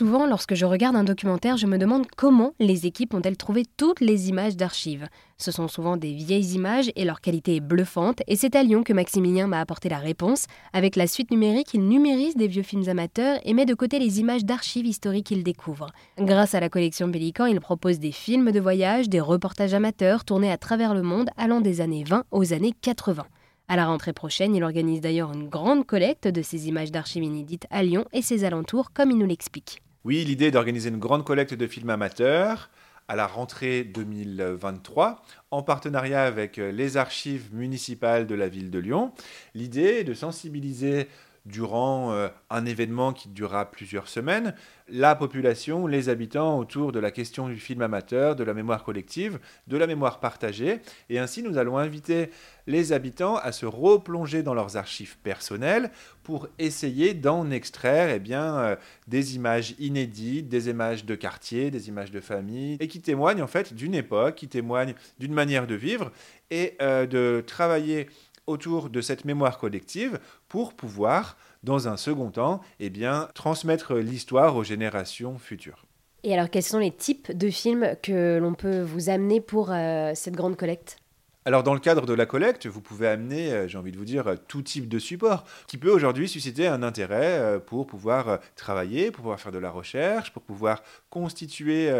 souvent, lorsque je regarde un documentaire, je me demande comment les équipes ont-elles trouvé toutes les images d'archives. Ce sont souvent des vieilles images et leur qualité est bluffante, et c'est à Lyon que Maximilien m'a apporté la réponse. Avec la suite numérique, il numérise des vieux films amateurs et met de côté les images d'archives historiques qu'il découvre. Grâce à la collection Pélican, il propose des films de voyage, des reportages amateurs tournés à travers le monde allant des années 20 aux années 80. À la rentrée prochaine, il organise d'ailleurs une grande collecte de ces images d'archives inédites à Lyon et ses alentours, comme il nous l'explique. Oui, l'idée est d'organiser une grande collecte de films amateurs à la rentrée 2023 en partenariat avec les archives municipales de la ville de Lyon. L'idée est de sensibiliser durant euh, un événement qui durera plusieurs semaines, la population, les habitants autour de la question du film amateur, de la mémoire collective, de la mémoire partagée. Et ainsi, nous allons inviter les habitants à se replonger dans leurs archives personnelles pour essayer d'en extraire eh bien, euh, des images inédites, des images de quartier, des images de famille, et qui témoignent en fait d'une époque, qui témoignent d'une manière de vivre et euh, de travailler autour de cette mémoire collective pour pouvoir, dans un second temps, eh transmettre l'histoire aux générations futures. Et alors, quels sont les types de films que l'on peut vous amener pour euh, cette grande collecte? Alors dans le cadre de la collecte, vous pouvez amener, euh, j'ai envie de vous dire, tout type de support qui peut aujourd'hui susciter un intérêt euh, pour pouvoir euh, travailler, pour pouvoir faire de la recherche, pour pouvoir constituer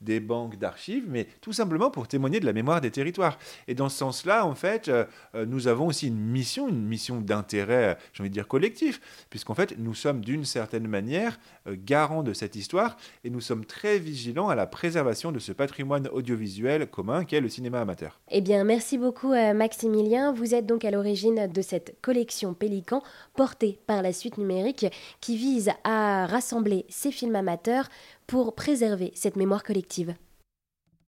des banques d'archives, mais tout simplement pour témoigner de la mémoire des territoires. Et dans ce sens-là, en fait, nous avons aussi une mission, une mission d'intérêt, j'ai envie de dire collectif, puisqu'en fait, nous sommes d'une certaine manière garants de cette histoire et nous sommes très vigilants à la préservation de ce patrimoine audiovisuel commun qu'est le cinéma amateur. Eh bien, merci beaucoup euh, Maximilien. Vous êtes donc à l'origine de cette collection Pélican portée par la suite numérique qui vise à rassembler ces films amateurs pour préserver cette mémoire collective.